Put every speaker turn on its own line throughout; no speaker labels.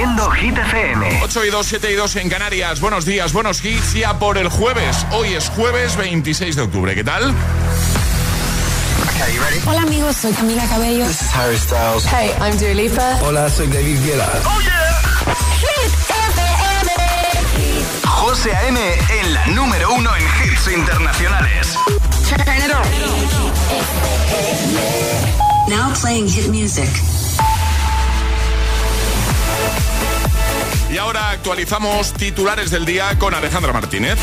Hit FM.
8 y 2, 7 y 2 en Canarias. Buenos días, buenos hits. Ya por el jueves. Hoy es jueves 26 de octubre. ¿Qué tal?
Hola amigos, soy Camila Cabello. This is Harry Styles. Hey, I'm Dua Hola, soy David Guetta. Oh Hit
FM.
José A.M. en la número uno en hits internacionales. Now playing
hit music. Y ahora actualizamos titulares del día con Alejandra Martínez.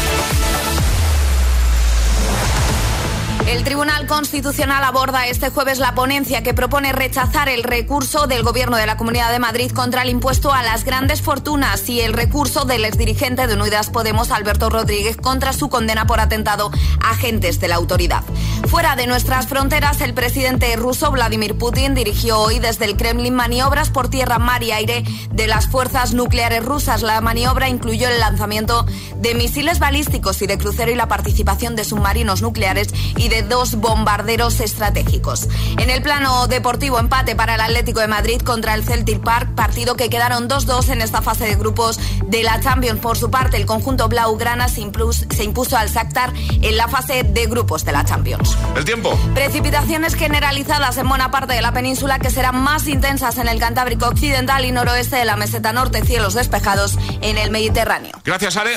El Tribunal Constitucional aborda este jueves la ponencia que propone rechazar el recurso del Gobierno de la Comunidad de Madrid contra el impuesto a las grandes fortunas y el recurso del exdirigente de Unidas Podemos, Alberto Rodríguez, contra su condena por atentado a agentes de la autoridad. Fuera de nuestras fronteras, el presidente ruso Vladimir Putin dirigió hoy desde el Kremlin maniobras por tierra, mar y aire de las fuerzas nucleares rusas. La maniobra incluyó el lanzamiento de misiles balísticos y de crucero y la participación de submarinos nucleares y de dos bombarderos estratégicos. En el plano deportivo, empate para el Atlético de Madrid contra el Celtic Park, partido que quedaron 2-2 en esta fase de grupos de la Champions. Por su parte, el conjunto Blaugrana se, impuso, se impuso al Shakhtar en la fase de grupos de la Champions.
El tiempo.
Precipitaciones generalizadas en buena parte de la península que serán más intensas en el Cantábrico Occidental y noroeste de la meseta norte, cielos despejados en el Mediterráneo.
Gracias, Ale.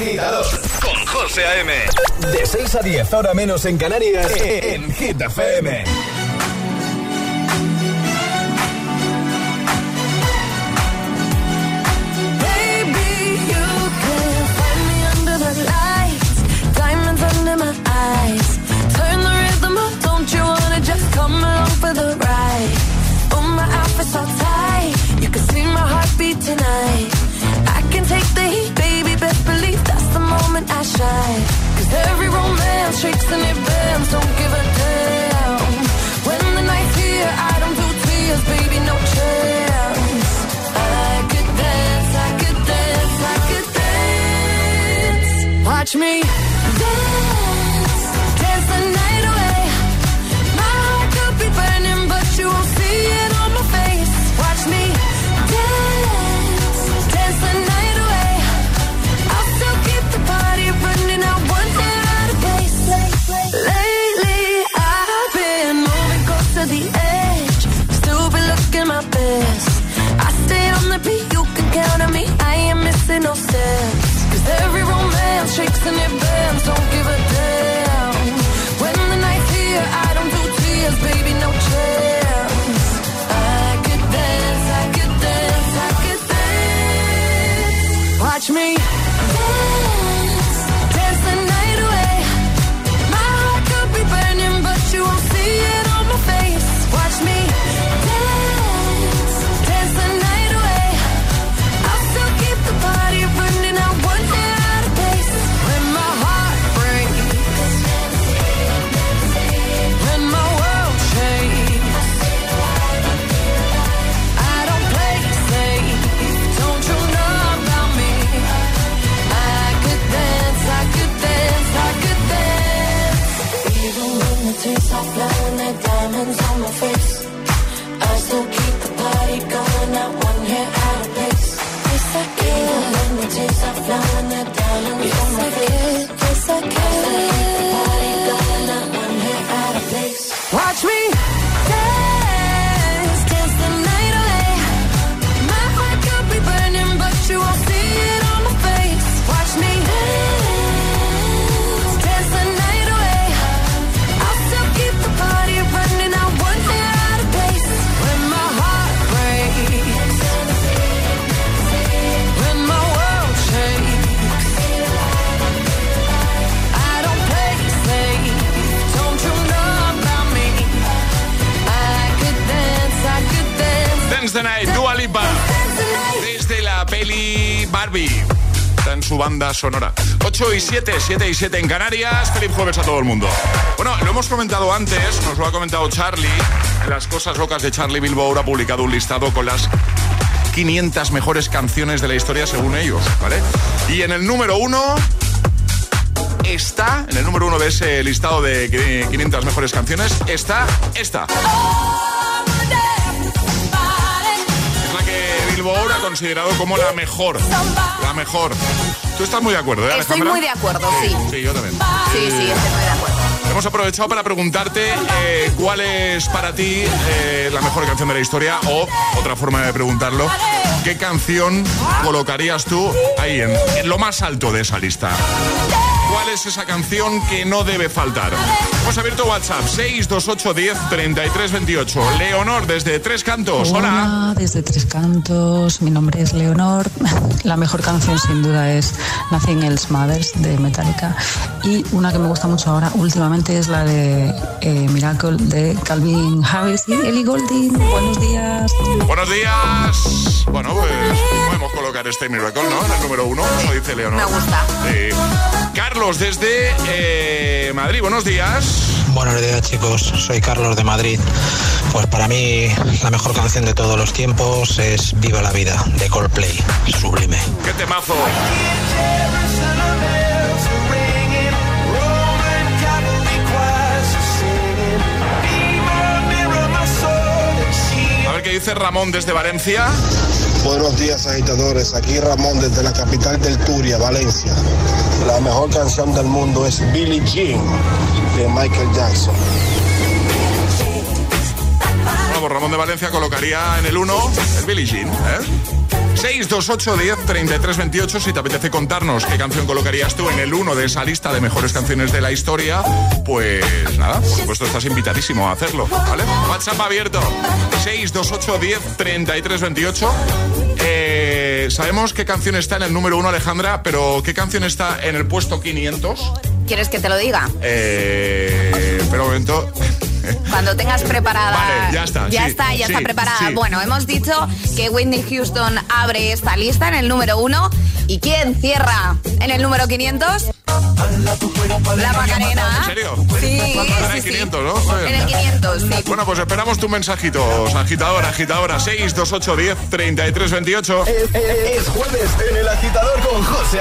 El 2 con José A.M.
De 6 a 10, ahora menos en Canarias, en Hit FM. su banda sonora. 8 y 7, 7 y 7 en Canarias. Feliz jueves a todo el mundo. Bueno, lo hemos comentado antes, nos lo ha comentado Charlie. las cosas locas de Charlie Bilbao ha publicado un listado con las 500 mejores canciones de la historia según ellos, ¿vale? Y en el número uno está, en el número uno de ese listado de 500 mejores canciones, está esta. Ahora considerado como la mejor. La mejor. Tú estás muy de acuerdo, eh,
Estoy muy de acuerdo, sí. Sí,
yo también.
Sí, eh, estoy muy de acuerdo.
Hemos aprovechado para preguntarte eh, cuál es para ti la mejor canción de la historia o otra forma de preguntarlo. ¿Qué canción colocarías tú ahí en, lo más alto de esa lista? ¿Cuál es esa canción que no debe faltar? Hemos abierto WhatsApp 628 10 33 Leonor desde Tres Cantos. Hola.
Hola. desde Tres Cantos. Mi nombre es Leonor. La mejor canción sin duda es Nothing Else Mothers de Metallica. Y una que me gusta mucho ahora últimamente es la de eh, Miracle de Calvin Harris y Ellie Goulding. Buenos días.
Buenos días. Bueno, pues podemos colocar este Miracle, ¿no? En el número uno, lo dice Leonor. Me gusta. Carlos, desde eh, Madrid, buenos días. Buenos
días, chicos. Soy Carlos de Madrid. Pues para mí, la mejor canción de todos los tiempos es Viva la Vida, de Coldplay. Sublime. ¡Qué temazo!
dice Ramón desde Valencia. Buenos
días agitadores, aquí Ramón desde la capital del Turia, Valencia. La mejor canción del mundo es Billie Jean
de Michael Jackson. Vamos, pues Ramón de Valencia colocaría en el 1 el Billie Jean, ¿eh? 628 10 33 28 si te apetece contarnos qué canción colocarías tú en el 1 de esa lista de mejores canciones de la historia, pues nada, por supuesto estás invitadísimo a hacerlo, ¿vale? WhatsApp abierto 628 10 33 28 sabemos qué canción está en el número 1 Alejandra, pero ¿qué canción está en el puesto 500?
¿Quieres que te lo diga?
Eh, pero un momento
cuando tengas preparada.
ya está.
Ya está, ya está preparada. Bueno, hemos dicho que Whitney Houston abre esta lista en el número uno. ¿Y quién cierra en el número 500? La
Macarena.
¿En serio? Sí, pues en el
500,
En el 500,
Bueno, pues esperamos tu mensajito agitador, agitadora, 628 10
33 28. Es, jueves en el agitador con José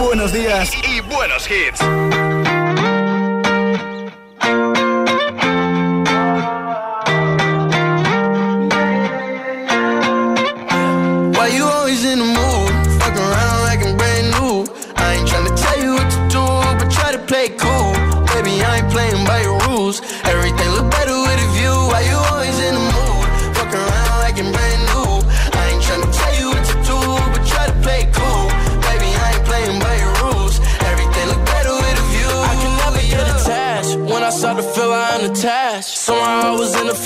Buenos días y buenos hits.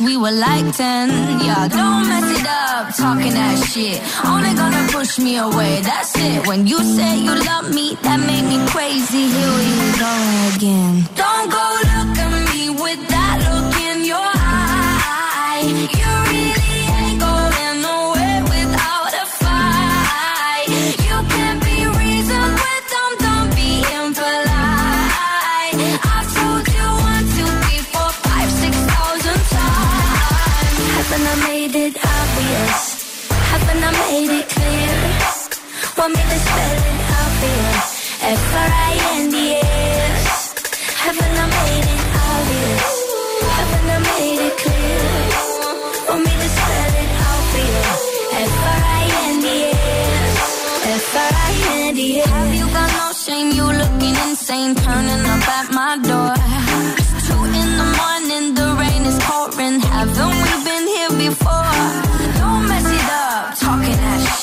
we were like 10. Yeah, don't mess it up, talking that shit. Only gonna push me away, that's it. When you say you love me, that made me crazy. Here we go again. Don't Want me to spell it out for you? F-R-I-N-D-S Haven't I made it obvious? Haven't I made it clear? Want me to spell it out for you? F-R-I-N-D-S F-R-I-N-D-S Have you got no shame? You looking insane Turning up at my door It's two in the morning The rain is pouring Haven't we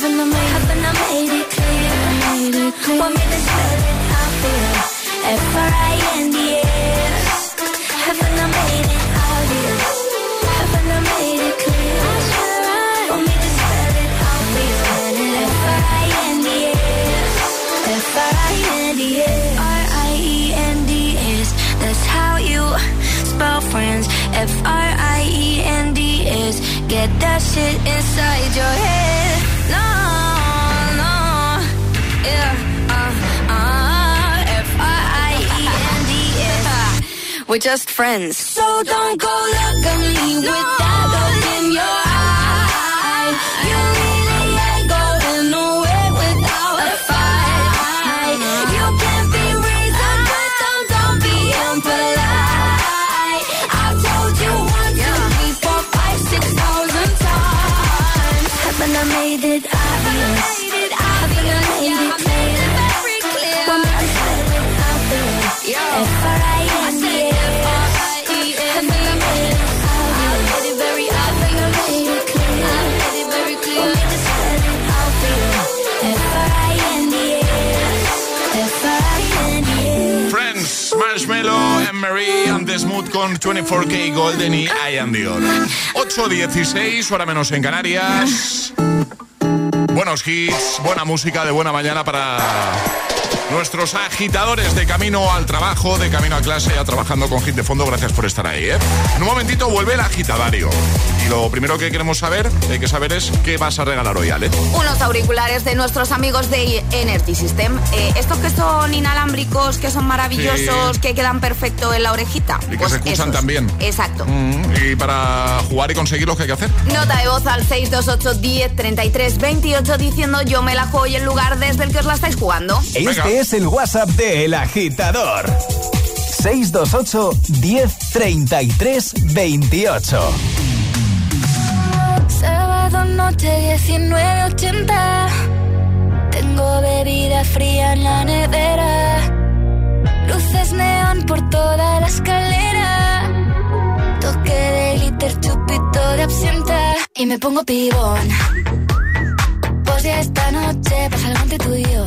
Haven't I made, haven't I made it clear? I made it clear. Want me to spell it out for you? F R I N D S. Haven't I made it obvious? Haven't I made it clear? want me to spell it out for you. F R I N D S. F R I N D S. R I E N D S. That's how you spell friends. F R I E N D S. Get that shit inside your head. We're just friends. So don't go look at me no. with that look in your that I con 24K Golden y I Am Dior. 8.16, hora menos en Canarias. Buenos hits, buena música de buena mañana para nuestros agitadores de camino al trabajo, de camino a clase, ya trabajando con Hit de Fondo. Gracias por estar ahí. ¿eh? En un momentito vuelve el agitadario. Y lo primero que queremos saber, hay que saber es qué vas a regalar hoy, Ale.
Unos auriculares de nuestros amigos de Energy System. Eh, estos que son inalámbricos, que son maravillosos, que quedan perfecto en la orejita.
Y que pues se escuchan también.
Exacto. Mm,
y para jugar y conseguirlos, ¿qué hay que hacer?
Nota de voz al 628 10 28 diciendo yo me la juego y el lugar desde el que os la estáis jugando.
Este es el WhatsApp de El Agitador. 628 1033 28 Sábado noche 1980 Tengo bebida fría en la nevera Luces neón por toda la escalera Toque de glitter, chupito de absenta Y me pongo pibón Pues ya esta noche pasa algo entre tuyo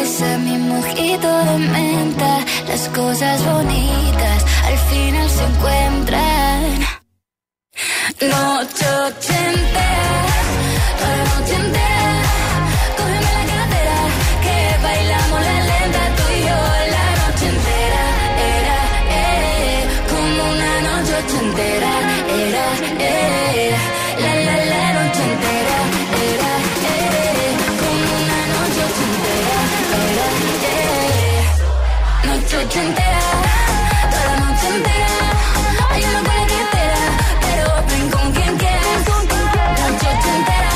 Esa mi mojito de menta, las cosas bonitas al final se encuentran. Noche ochenta noche entera, toda la noche entera. Hay una buena la pero ven con quien quieras. Con quien quieras. noche entera,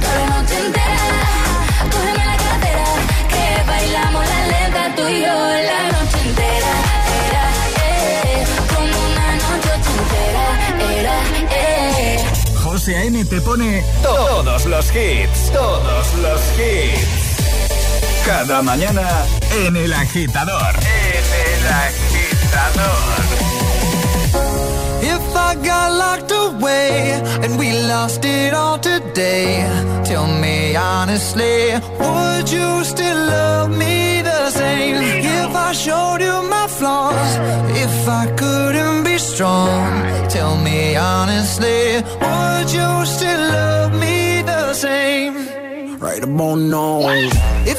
toda la noche entera. Cógeme la cartera, que bailamos la lenta tú y yo la noche entera. Era, eh, como una noche entera. Era, eh. José A.N.
te pone todos los hits, todos los hits. Cada mañana en el agitador. Agitador. If I got locked away and we lost it all today, tell me honestly, would you still love me the same? If I showed you my flaws, if I couldn't be strong, tell
me honestly, would you still love me the same? Right about now. If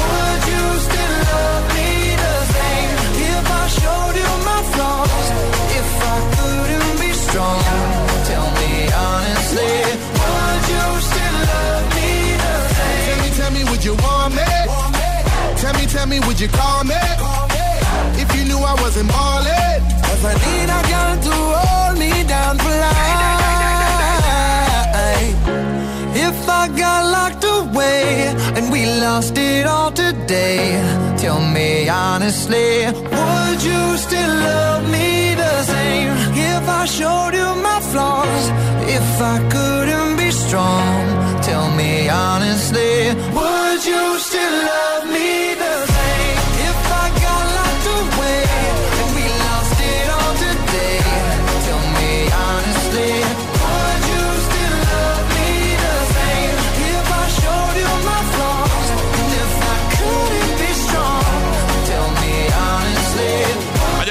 would you want me? Tell me, tell me, would you call me? If you knew I wasn't ballin'. Cause I need a girl to hold me down for life. If I got locked away and we lost it all today, tell me honestly, would you still love me the same? I showed you my flaws. If I couldn't be strong, tell me honestly, would you still love me?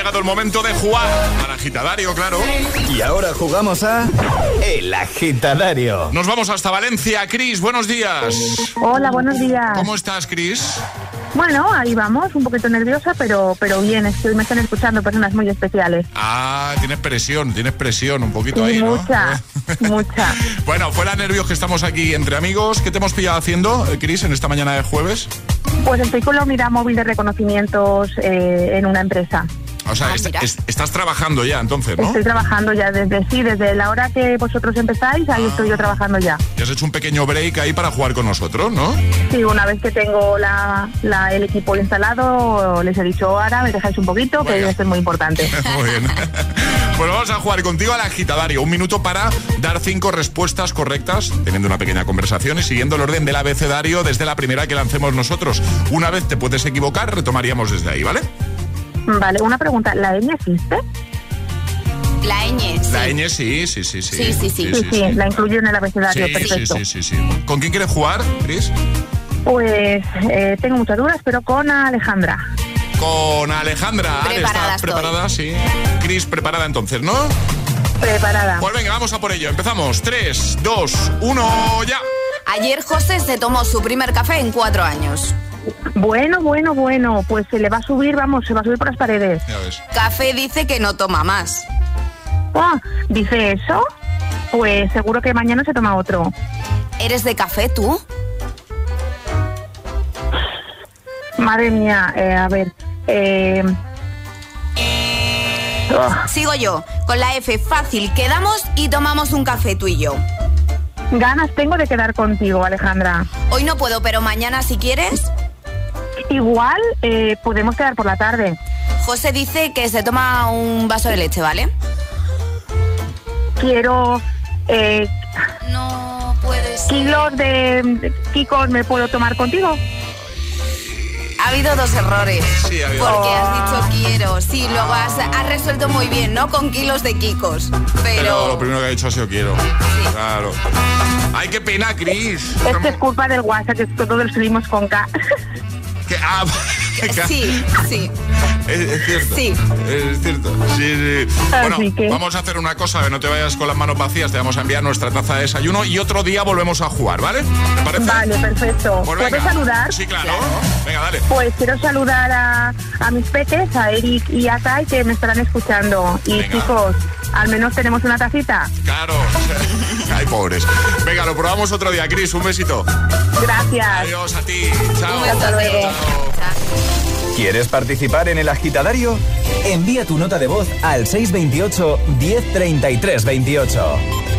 llegado el momento de jugar al agitadario, claro.
Y ahora jugamos a El agitadario.
Nos vamos hasta Valencia. Cris, buenos días.
Hola, buenos días.
¿Cómo estás, Cris?
Bueno, ahí vamos, un poquito nerviosa, pero, pero bien, estoy, me están escuchando personas muy especiales.
Ah, tienes presión, tienes presión un poquito ahí,
¿no? Mucha, mucha.
Bueno, fuera nervios que estamos aquí entre amigos. ¿Qué te hemos pillado haciendo, eh, Cris, en esta mañana de jueves?
Pues estoy con la unidad móvil de reconocimientos eh, en una empresa.
O sea, ah, estás trabajando ya entonces, ¿no?
Estoy trabajando ya desde sí, desde la hora que vosotros empezáis, ahí estoy yo ah. trabajando ya.
has hecho un pequeño break ahí para jugar con nosotros, ¿no?
Sí, una vez que tengo la, el equipo instalado, les he dicho, ahora me dejáis un poquito, que esto es muy importante. muy
bien. Bueno, vamos a jugar contigo la agitadario. Un minuto para dar cinco respuestas correctas, teniendo una pequeña conversación y siguiendo el orden del abecedario desde la primera que lancemos nosotros. Una vez te puedes equivocar, retomaríamos desde ahí, ¿vale?
Vale, una pregunta, ¿la ñ existe? La
ñ,
La ñ, sí,
sí,
sí. Sí,
sí, sí. sí,
sí, La incluye en el abecedario, perfecto. Sí,
sí,
sí,
¿Con quién quieres jugar, Cris?
Pues eh, tengo muchas dudas, pero con Alejandra.
Con Alejandra. Preparada ¿Estás
preparada?
Sí. Cris, preparada entonces, ¿no?
Preparada.
Pues venga, vamos a por ello. Empezamos. Tres, dos, uno, ya.
Ayer José se tomó su primer café en cuatro años.
Bueno, bueno, bueno, pues se le va a subir, vamos, se va a subir por las paredes.
Café dice que no toma más.
Ah, dice eso, pues seguro que mañana se toma otro.
¿Eres de café tú?
Madre mía, eh, a ver. Eh, ah.
Sigo yo, con la F fácil, quedamos y tomamos un café tú y yo.
Ganas tengo de quedar contigo, Alejandra.
Hoy no puedo, pero mañana si quieres
igual eh, podemos quedar por la tarde.
José dice que se toma un vaso de leche, ¿vale?
Quiero... Eh,
no puede
¿Kilos de Kikos me puedo tomar contigo?
Ha habido dos errores.
Sí,
ha habido. Porque has dicho quiero. Sí, lo has, resuelto muy bien, ¿no? Con kilos de Kikos.
Pero... lo primero que ha dicho ha sido quiero. Claro. Ay, qué pena, Cris. que es
culpa del WhatsApp, que todos lo subimos con K.
Ah, sí, sí. Es, cierto. Sí.
Es
cierto. Sí, ah, Bueno, vamos a hacer una cosa, que no te vayas con las manos vacías, te vamos a enviar nuestra taza de desayuno y otro día volvemos a jugar, ¿vale?
Vale, perfecto. Pues saludar?
Sí, claro. Venga, dale.
Pues quiero saludar a, mis peques, a Eric y a Kai, que me estarán escuchando. Y chicos, al menos tenemos una tacita.
Claro. Venga, lo probamos otro día, Cris. Un besito.
Gracias. Adiós a ti.
Chao.
¿Quieres participar en el agitadario? Envía tu nota de voz al 628 103328. 28.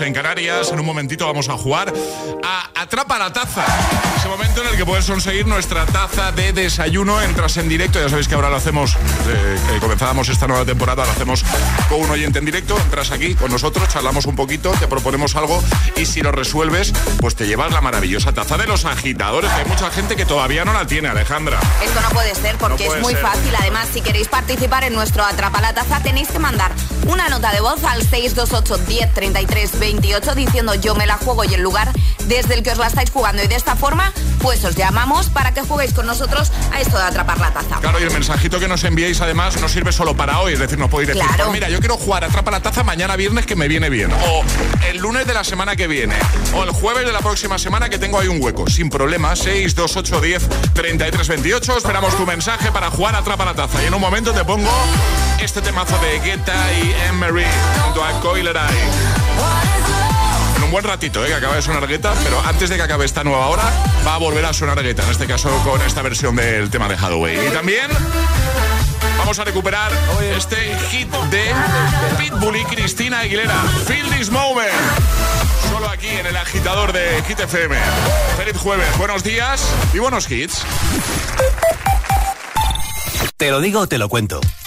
en Canarias. En un momentito vamos a jugar a Atrapa la taza. Ese momento en el que puedes conseguir nuestra taza de desayuno. Entras en directo, ya sabéis que ahora lo hacemos, eh, comenzábamos esta nueva temporada, lo hacemos con un oyente en directo. Entras aquí con nosotros, charlamos un poquito, te proponemos algo y si lo resuelves, pues te llevas la maravillosa taza de los agitadores. hay mucha gente que todavía no la tiene, Alejandra.
Esto no puede ser porque es muy fácil. Además, si queréis participar en nuestro Atrapa la Taza, tenéis que mandar una nota de voz al 628 10 33 28 diciendo yo me la juego y el lugar desde el que os la estáis jugando y de esta forma, pues os llamamos para que juguéis con nosotros a esto de atrapar la taza.
Claro, y el mensajito que nos enviéis además no sirve solo para hoy, es decir, nos podéis decir, pues mira, yo quiero jugar atrapa la taza mañana viernes que me viene bien, o el lunes de la semana que viene, o el jueves de la próxima semana que tengo ahí un hueco, sin problema, 628 10 33 28, esperamos tu mensaje para jugar a Atrapar la taza y en un momento te pongo este temazo de Guetta y Emery junto a Coiler buen ratito, eh, que acaba de sonar gueta, pero antes de que acabe esta nueva hora, va a volver a sonar gueta, en este caso con esta versión del tema de Hathaway. Y también vamos a recuperar este hit de Pitbull y Cristina Aguilera, Feel This Moment. Solo aquí en el agitador de Hit FM. Feliz jueves, buenos días y buenos hits.
Te lo digo, te lo cuento.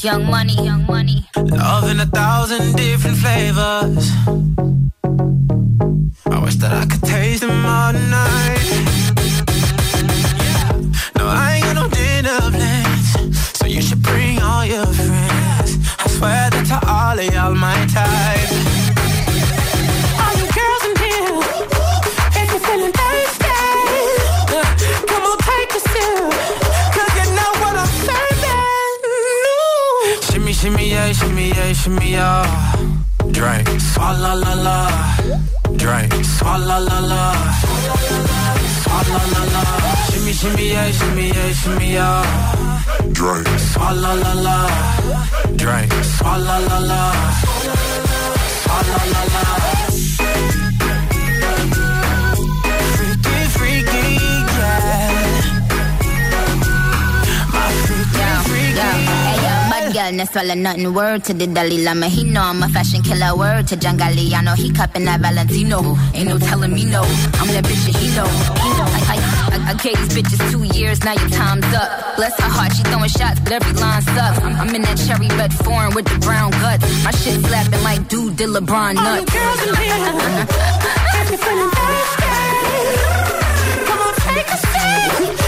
Young money, young money. Love in a thousand different flavors. I wish that I could taste them all night.
to me a drink. Swalla la la, drink. Swalla la la, swalla la la. Shimmy shimmy a, shimmy a, shimmy a. Drink. Swalla la la, drink. Swalla la la, swalla la la. swallow, swallow nothing. Word to the Dalai Lama, he know I'm a fashion killer. Word to John Galliano, he cupping that Valentino. Ain't no telling me no, I'm that bitch that he know. I, gave these bitches two years, now your time's up. Bless her heart, she throwing shots, but every line sucks. I'm, in that cherry red foreign with the brown guts. My shit slapping like dude did LeBron nuts. All girls in here, you feeling thirsty? Come on, take a seat.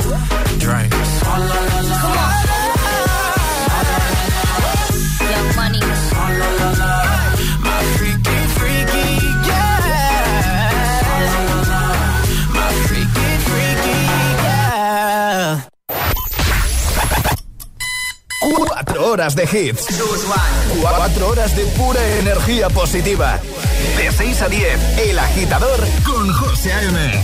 4 horas de hits. 4 horas de pura energía positiva. De 6 a 10, El Agitador con José A.M.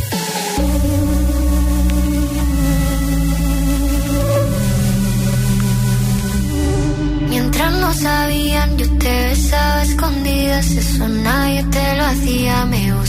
Mientras no sabían, yo te besaba escondidas. Eso nadie te lo hacía, me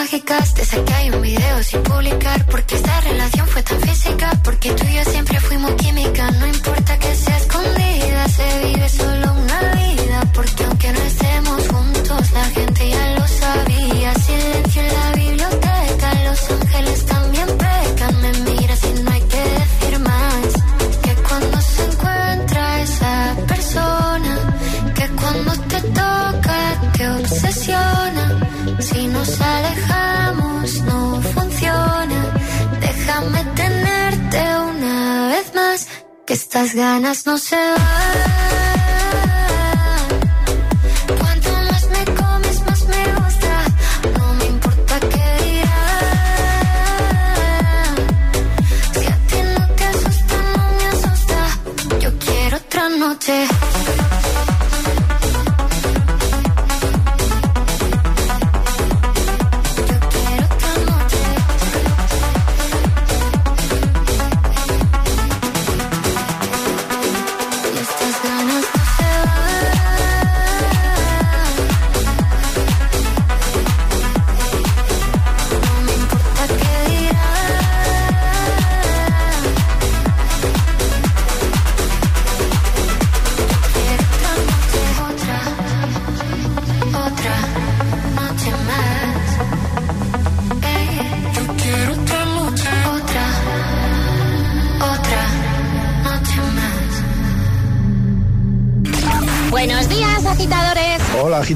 mágicas. Te que hay un video sin publicar porque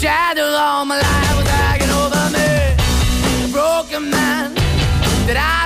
shadow all my life was hanging over me. A broken man that I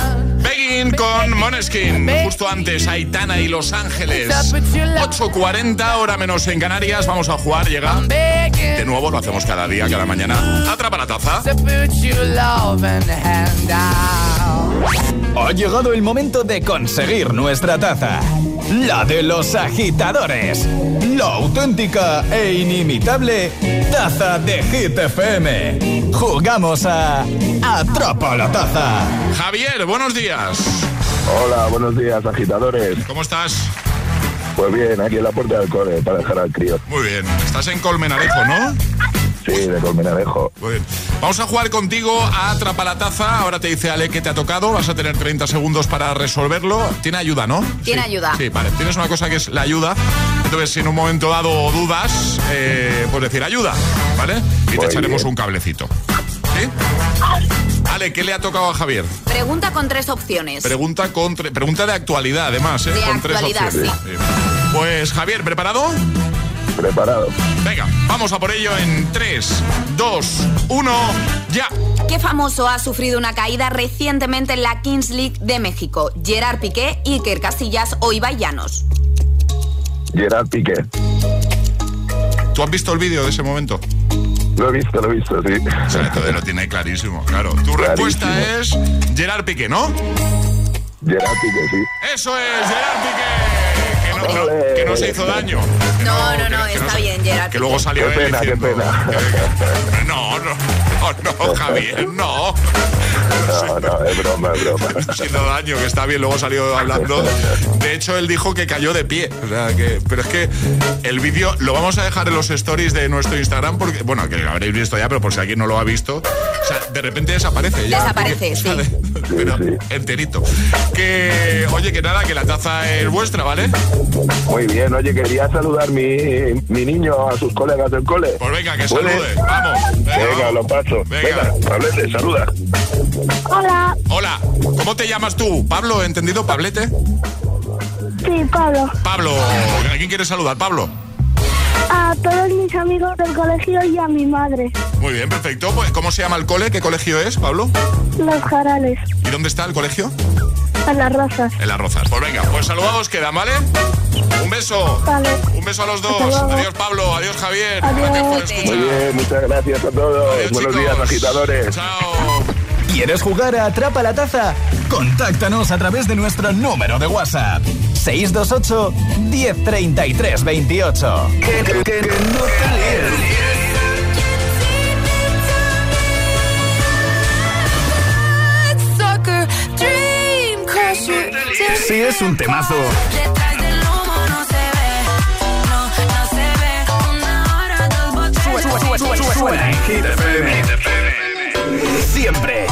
con Moneskin. Justo antes, Aitana y Los Ángeles. 8.40, hora menos en Canarias. Vamos a jugar, llega. De nuevo, lo hacemos cada día, cada mañana. Atrapa la taza.
Ha llegado el momento de conseguir nuestra taza la de los agitadores, la auténtica e inimitable taza de Hit FM. Jugamos a Atrapa la taza.
Javier, buenos días.
Hola, buenos días, agitadores.
¿Cómo estás?
Pues bien, aquí en la puerta del cole para dejar al crío.
Muy bien, estás en Colmenarejo, ¿no? Sí,
de Muy
bien. Vamos a jugar contigo a Atrapa la Taza. Ahora te dice Ale que te ha tocado. Vas a tener 30 segundos para resolverlo. Tiene ayuda, ¿no?
Tiene
ayuda.
Sí,
vale. Tienes una cosa que es la ayuda. Entonces, si en un momento dado dudas, pues decir ayuda, ¿vale? Y te echaremos un cablecito. ¿Sí? Ale, ¿qué le ha tocado a Javier?
Pregunta con tres opciones.
Pregunta, con Pregunta de actualidad, además,
¿eh? con tres
Pues Javier, ¿preparado?
Preparado.
Venga, vamos a por ello en 3, 2, 1, ya.
¿Qué famoso ha sufrido una caída recientemente en la Kings League de México? Gerard Piqué, Iker Casillas o Ibai Llanos.
Gerard Piqué.
¿Tú has visto el vídeo de ese momento?
Lo he visto, lo he visto, sí.
lo tiene clarísimo, claro. Tu respuesta es Gerard Piqué, ¿no?
Gerard Piqué, sí.
Eso es, Gerard Piqué que no se hizo daño. No, no, no, está bien, Gerard. Que
luego salió
qué pena,
diciendo, qué pena.
No, no, no, Javier, no.
No, no, es broma, es broma. sido
daño, que está bien, luego salió hablando. De hecho, él dijo que cayó de pie. pero es que el vídeo lo vamos a dejar en los stories de nuestro Instagram, porque, bueno, que habréis visto ya, pero por si alguien no lo ha visto, o sea, de repente desaparece.
desaparece, sí.
enterito. Que, oye, que nada, que la taza es vuestra, ¿vale?
Muy bien, oye, quería saludar mi, niño a sus colegas del cole.
Pues venga, que salude.
Vamos.
Venga,
lo paso. Venga, venga saluda.
Hola. Hola.
¿Cómo te llamas tú? ¿Pablo? ¿Entendido? ¿Pablete?
Sí, Pablo. Pablo.
¿A quién quieres saludar, Pablo?
A todos mis amigos del colegio y a mi madre.
Muy bien, perfecto. Pues, ¿Cómo se llama el cole? ¿Qué colegio es, Pablo?
Los Jarales. ¿Y
dónde está el colegio?
En Las Rozas.
En Las Rozas. Pues venga, pues saludados quedan, ¿vale? Un beso. Un beso a los dos. Adiós, Pablo. Adiós, Javier.
Adiós.
Muy bien, muchas gracias a todos. Buenos días, agitadores. Chao.
¿Quieres jugar a Atrapa la Taza? Contáctanos a través de nuestro número de WhatsApp. 628 1033 28. Que, no te
Sí, es un temazo.
Suena en Siempre.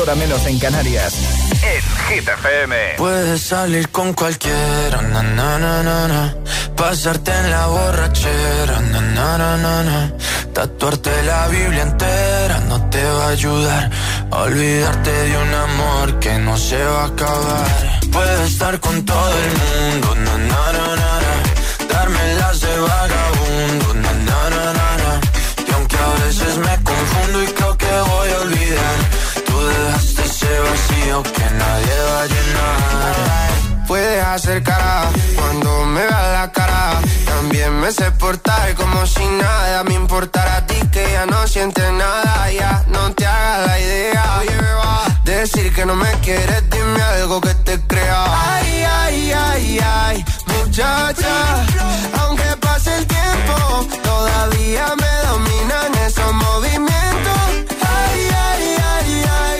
hora menos en Canarias. En Hit
Puedes salir con cualquiera, na, pasarte en la borrachera, na, tatuarte la Biblia entera no te va a ayudar. a Olvidarte de un amor que no se va a acabar. Puedes estar con todo el mundo, acercará cuando me vea la cara. También me sé portar como si nada me importara a ti que ya no sientes nada. Ya no te hagas la idea. Oye, va. Decir que no me quieres, dime algo que te crea. Ay, ay, ay, ay, muchacha. Aunque pase el tiempo, todavía me dominan esos movimientos. Ay, ay, ay, ay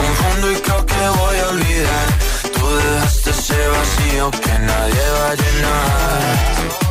que nadie va a llenar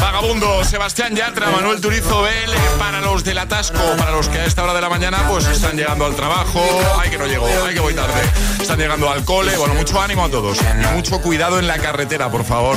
Vagabundo, Sebastián Yatra, Manuel Turizo Vélez. Para los del atasco, para los que a esta hora de la mañana pues están llegando al trabajo. Ay, que no llego, ay, que voy tarde. Están llegando al cole. Bueno, mucho ánimo a todos. mucho cuidado en la carretera, por favor.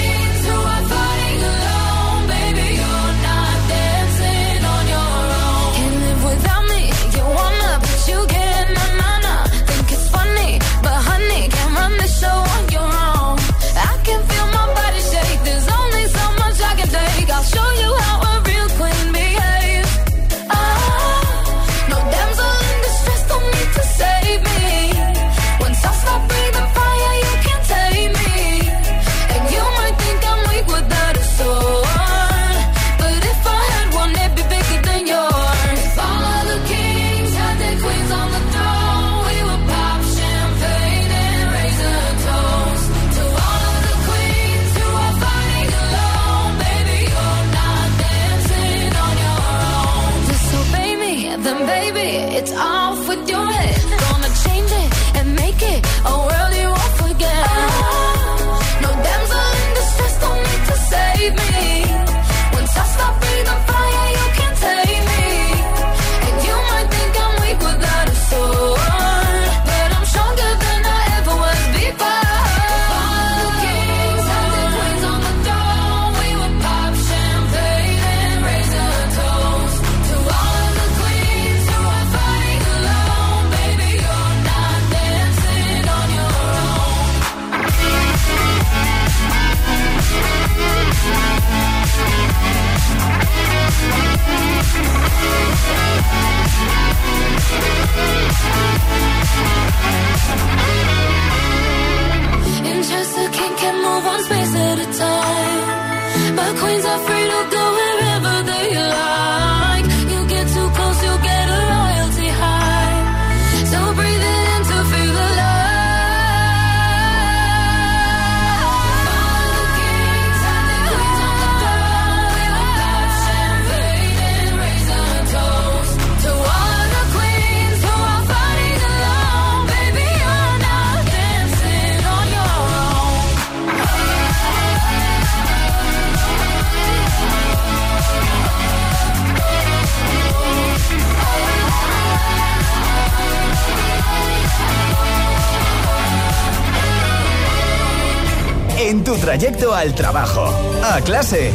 tu trayecto al trabajo, a clase.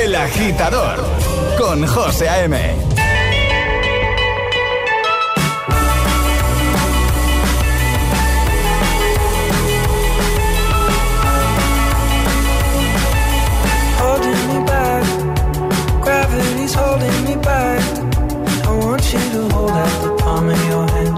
El agitador con José A.M.
Gravity's holding me back. I want you to hold out the palm of your hand.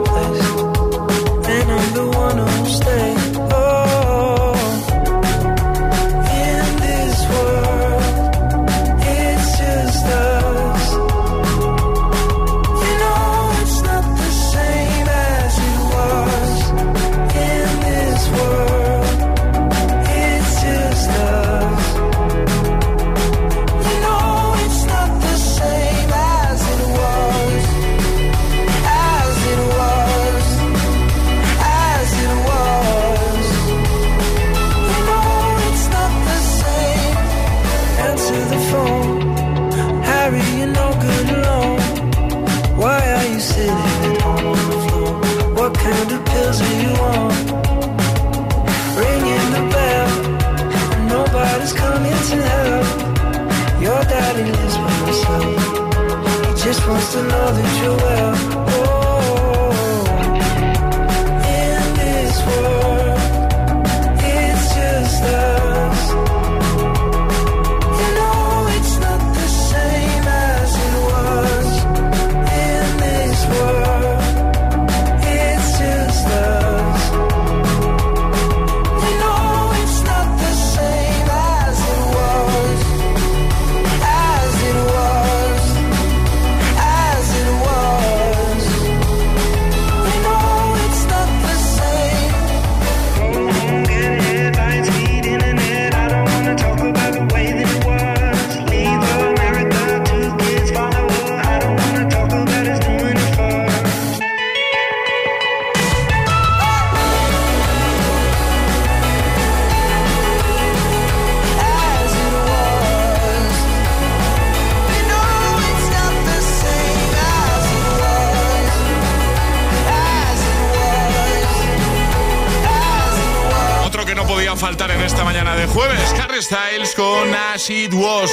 Was.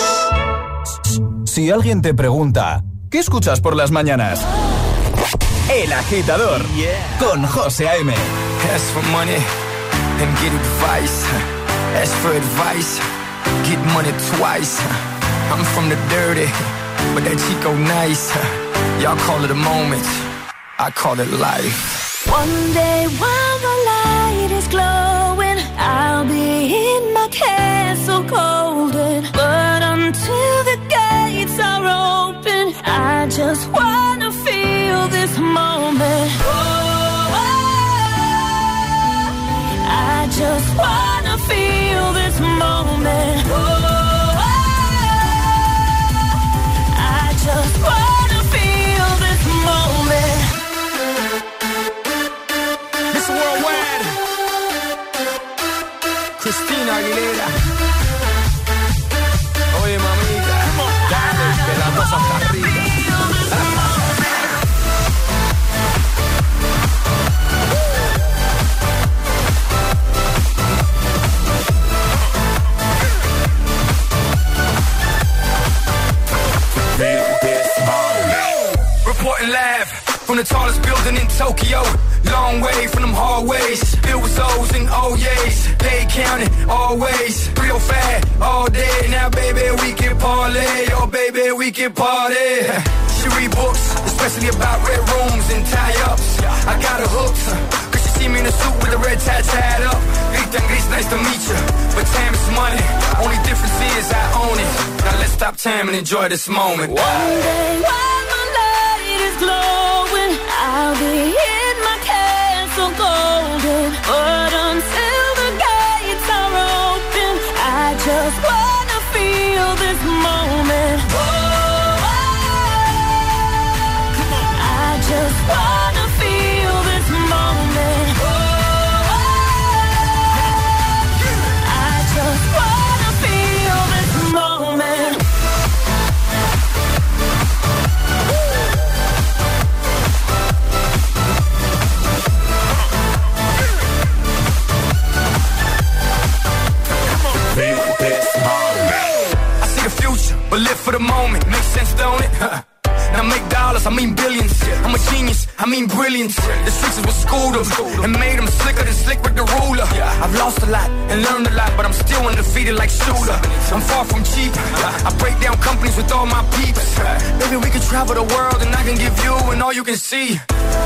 Si alguien te pregunta, ¿qué escuchas por las mañanas? El agitador con José A.M. As for money and get advice. Ask for advice, get money twice. I'm from the dirty, but that Chico nice. Y'all call it a moment, I call it life. One day while the light is glowing, I'll be in my castle cold.
Bye. enjoy this moment. One day. And I make dollars, I mean billions. I'm a genius, I mean brilliance. The sixes was schooled them and made them slicker than slick with the ruler. I've lost a lot and learned a lot, but I'm still undefeated like Shula. I'm far from cheap. I break down companies with all my peeps. Maybe we could travel the world and I can give you and all you can see.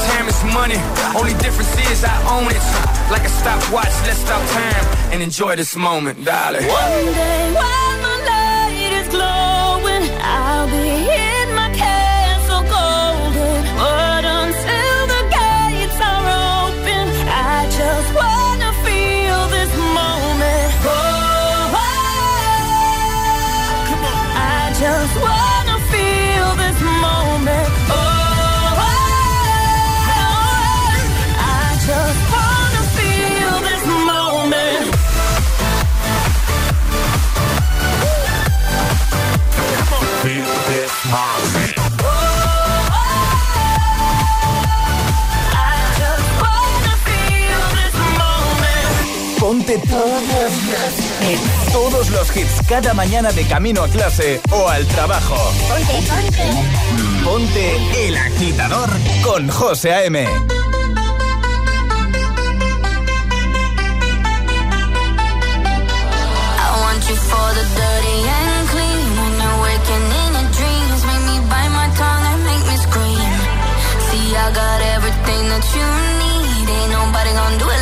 Time is money. Only difference is I own it. Like a stopwatch, let's stop time and enjoy this moment, darling. One day.
Todos, los hits cada mañana de camino a clase o al trabajo. Ponte, ponte. Ponte el agitador con José A.M. I want you for the dirty and clean When you're waking in dream, dreams Make me buy my tongue and make me scream See, I got everything that you need Ain't nobody gonna do it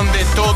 de todo